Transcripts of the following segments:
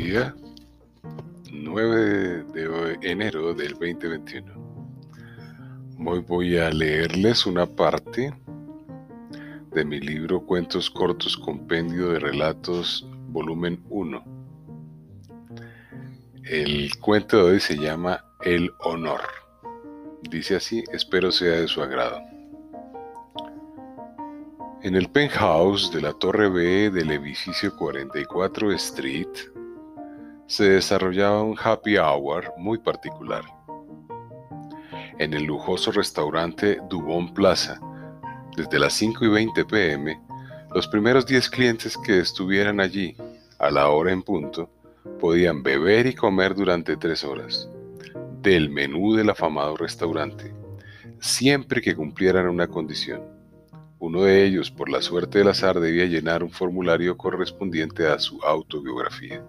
día 9 de enero del 2021. Hoy voy a leerles una parte de mi libro Cuentos Cortos Compendio de Relatos, volumen 1. El cuento de hoy se llama El Honor. Dice así, espero sea de su agrado. En el penthouse de la Torre B del edificio 44 Street se desarrollaba un happy hour muy particular. En el lujoso restaurante Dubon Plaza, desde las 5 y 20 pm, los primeros 10 clientes que estuvieran allí a la hora en punto podían beber y comer durante tres horas del menú del afamado restaurante, siempre que cumplieran una condición uno de ellos, por la suerte del azar, debía llenar un formulario correspondiente a su autobiografía.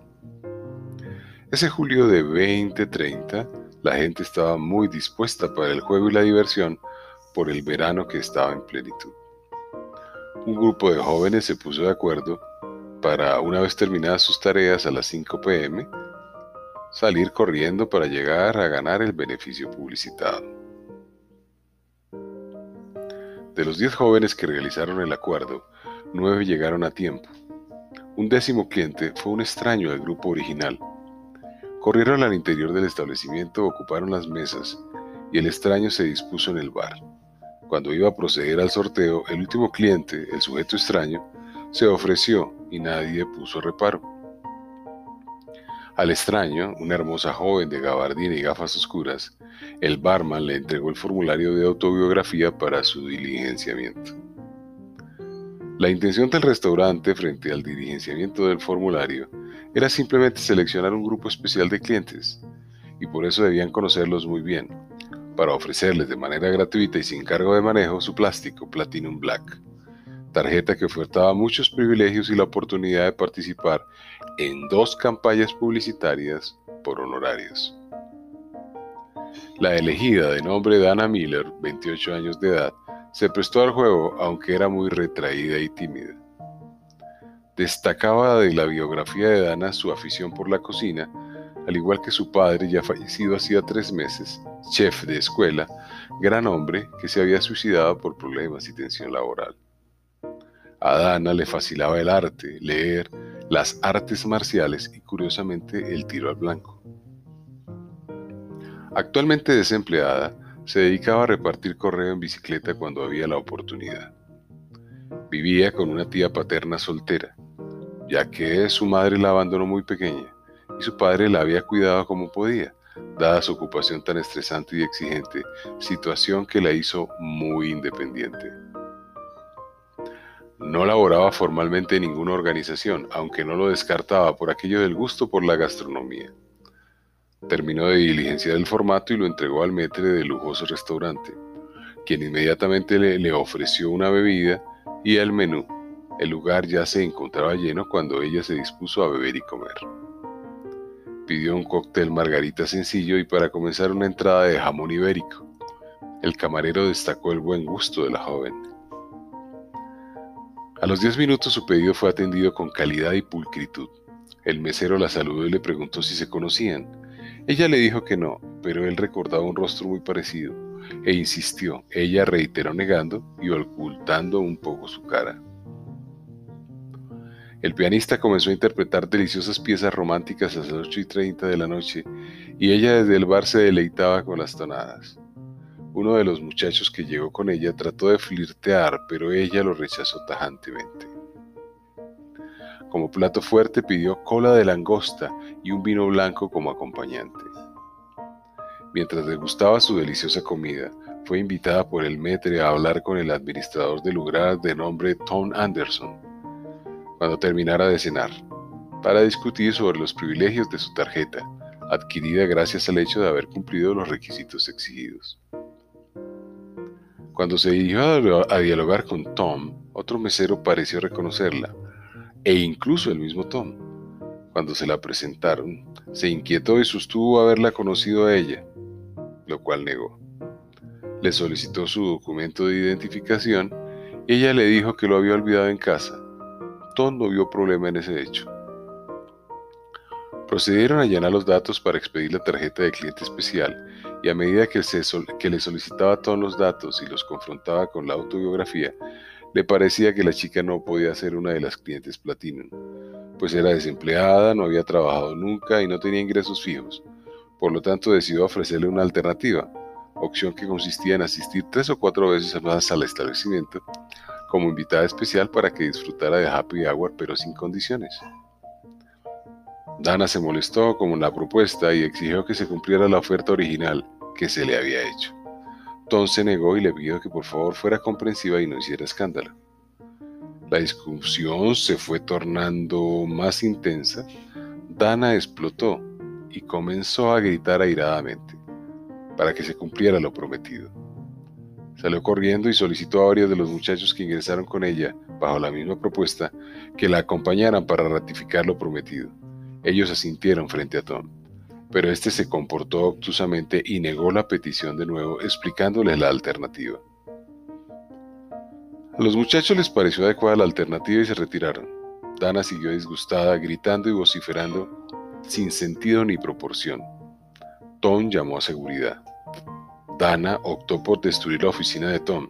Ese julio de 2030, la gente estaba muy dispuesta para el juego y la diversión por el verano que estaba en plenitud. Un grupo de jóvenes se puso de acuerdo para, una vez terminadas sus tareas a las 5 pm, salir corriendo para llegar a ganar el beneficio publicitado. De los diez jóvenes que realizaron el acuerdo, nueve llegaron a tiempo. Un décimo cliente fue un extraño del grupo original. Corrieron al interior del establecimiento, ocuparon las mesas y el extraño se dispuso en el bar. Cuando iba a proceder al sorteo, el último cliente, el sujeto extraño, se ofreció y nadie puso reparo. Al extraño, una hermosa joven de gabardina y gafas oscuras, el barman le entregó el formulario de autobiografía para su diligenciamiento. La intención del restaurante frente al diligenciamiento del formulario era simplemente seleccionar un grupo especial de clientes, y por eso debían conocerlos muy bien, para ofrecerles de manera gratuita y sin cargo de manejo su plástico Platinum Black tarjeta que ofertaba muchos privilegios y la oportunidad de participar en dos campañas publicitarias por honorarios. La elegida de nombre Dana Miller, 28 años de edad, se prestó al juego aunque era muy retraída y tímida. Destacaba de la biografía de Dana su afición por la cocina, al igual que su padre ya fallecido hacía tres meses, chef de escuela, gran hombre que se había suicidado por problemas y tensión laboral. A Dana le fascinaba el arte, leer, las artes marciales y curiosamente el tiro al blanco. Actualmente desempleada, se dedicaba a repartir correo en bicicleta cuando había la oportunidad. Vivía con una tía paterna soltera, ya que su madre la abandonó muy pequeña y su padre la había cuidado como podía, dada su ocupación tan estresante y exigente, situación que la hizo muy independiente. No laboraba formalmente en ninguna organización, aunque no lo descartaba por aquello del gusto por la gastronomía. Terminó de diligenciar el formato y lo entregó al metre del lujoso restaurante, quien inmediatamente le, le ofreció una bebida y el menú. El lugar ya se encontraba lleno cuando ella se dispuso a beber y comer. Pidió un cóctel margarita sencillo y para comenzar una entrada de jamón ibérico. El camarero destacó el buen gusto de la joven. A los 10 minutos su pedido fue atendido con calidad y pulcritud. El mesero la saludó y le preguntó si se conocían. Ella le dijo que no, pero él recordaba un rostro muy parecido e insistió. Ella reiteró negando y ocultando un poco su cara. El pianista comenzó a interpretar deliciosas piezas románticas a las 8 y 30 de la noche y ella desde el bar se deleitaba con las tonadas. Uno de los muchachos que llegó con ella trató de flirtear, pero ella lo rechazó tajantemente. Como plato fuerte pidió cola de langosta y un vino blanco como acompañante. Mientras degustaba su deliciosa comida, fue invitada por el metre a hablar con el administrador del lugar de nombre Tom Anderson, cuando terminara de cenar, para discutir sobre los privilegios de su tarjeta, adquirida gracias al hecho de haber cumplido los requisitos exigidos. Cuando se dirigió a dialogar con Tom, otro mesero pareció reconocerla, e incluso el mismo Tom. Cuando se la presentaron, se inquietó y sostuvo haberla conocido a ella, lo cual negó. Le solicitó su documento de identificación y ella le dijo que lo había olvidado en casa. Tom no vio problema en ese hecho. Procedieron a llenar los datos para expedir la tarjeta de cliente especial y a medida que, que le solicitaba todos los datos y los confrontaba con la autobiografía, le parecía que la chica no podía ser una de las clientes Platinum, pues era desempleada, no había trabajado nunca y no tenía ingresos fijos. Por lo tanto, decidió ofrecerle una alternativa, opción que consistía en asistir tres o cuatro veces más al establecimiento como invitada especial para que disfrutara de happy hour pero sin condiciones. Dana se molestó con la propuesta y exigió que se cumpliera la oferta original que se le había hecho. Tom se negó y le pidió que por favor fuera comprensiva y no hiciera escándalo. La discusión se fue tornando más intensa. Dana explotó y comenzó a gritar airadamente para que se cumpliera lo prometido. Salió corriendo y solicitó a varios de los muchachos que ingresaron con ella, bajo la misma propuesta, que la acompañaran para ratificar lo prometido. Ellos asintieron frente a Tom, pero este se comportó obtusamente y negó la petición de nuevo, explicándoles la alternativa. A los muchachos les pareció adecuada la alternativa y se retiraron. Dana siguió disgustada, gritando y vociferando sin sentido ni proporción. Tom llamó a seguridad. Dana optó por destruir la oficina de Tom.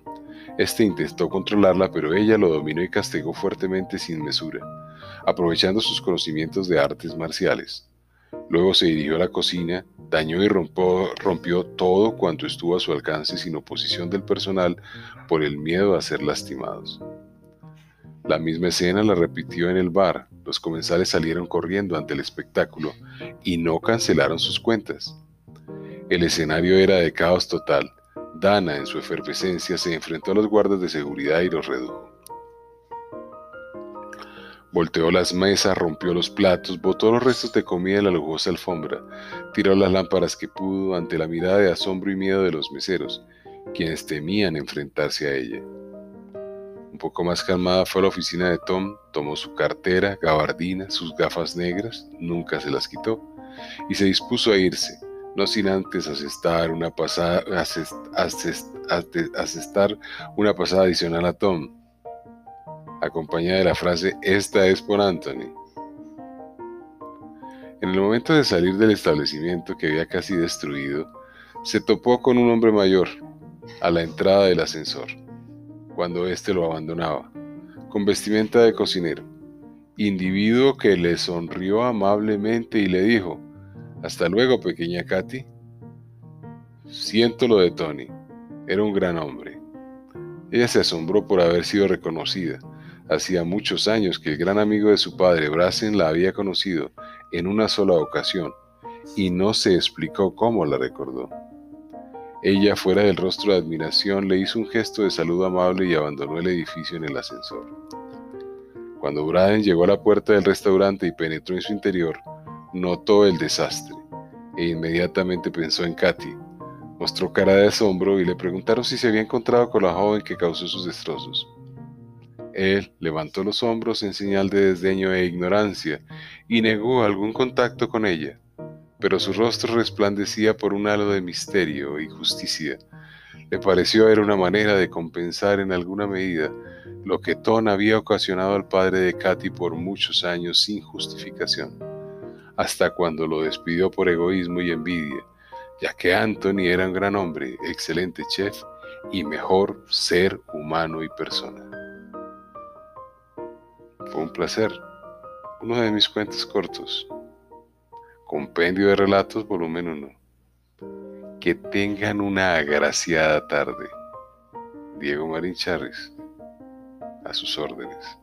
Este intentó controlarla, pero ella lo dominó y castigó fuertemente sin mesura, aprovechando sus conocimientos de artes marciales. Luego se dirigió a la cocina, dañó y rompió, rompió todo cuanto estuvo a su alcance sin oposición del personal por el miedo a ser lastimados. La misma escena la repitió en el bar. Los comensales salieron corriendo ante el espectáculo y no cancelaron sus cuentas. El escenario era de caos total. Dana, en su efervescencia, se enfrentó a los guardas de seguridad y los redujo. Volteó las mesas, rompió los platos, botó los restos de comida en la lujosa alfombra, tiró las lámparas que pudo ante la mirada de asombro y miedo de los meseros, quienes temían enfrentarse a ella. Un poco más calmada fue a la oficina de Tom, tomó su cartera, gabardina, sus gafas negras, nunca se las quitó, y se dispuso a irse, no sin antes asestar una pasada, asestar una pasada adicional a Tom, acompañada de la frase Esta es por Anthony. En el momento de salir del establecimiento que había casi destruido, se topó con un hombre mayor a la entrada del ascensor, cuando éste lo abandonaba, con vestimenta de cocinero, individuo que le sonrió amablemente y le dijo, hasta luego, pequeña Katy. Siento lo de Tony. Era un gran hombre. Ella se asombró por haber sido reconocida. Hacía muchos años que el gran amigo de su padre, Brazen, la había conocido en una sola ocasión, y no se explicó cómo la recordó. Ella, fuera del rostro de admiración, le hizo un gesto de saludo amable y abandonó el edificio en el ascensor. Cuando Braden llegó a la puerta del restaurante y penetró en su interior, notó el desastre e inmediatamente pensó en Katy. Mostró cara de asombro y le preguntaron si se había encontrado con la joven que causó sus destrozos. Él levantó los hombros en señal de desdeño e ignorancia y negó algún contacto con ella, pero su rostro resplandecía por un halo de misterio y justicia. Le pareció era una manera de compensar en alguna medida lo que Ton había ocasionado al padre de Katy por muchos años sin justificación hasta cuando lo despidió por egoísmo y envidia, ya que Anthony era un gran hombre, excelente chef y mejor ser humano y persona. Fue un placer. Uno de mis cuentos cortos. Compendio de Relatos, volumen 1. Que tengan una agraciada tarde. Diego Marín Charres, a sus órdenes.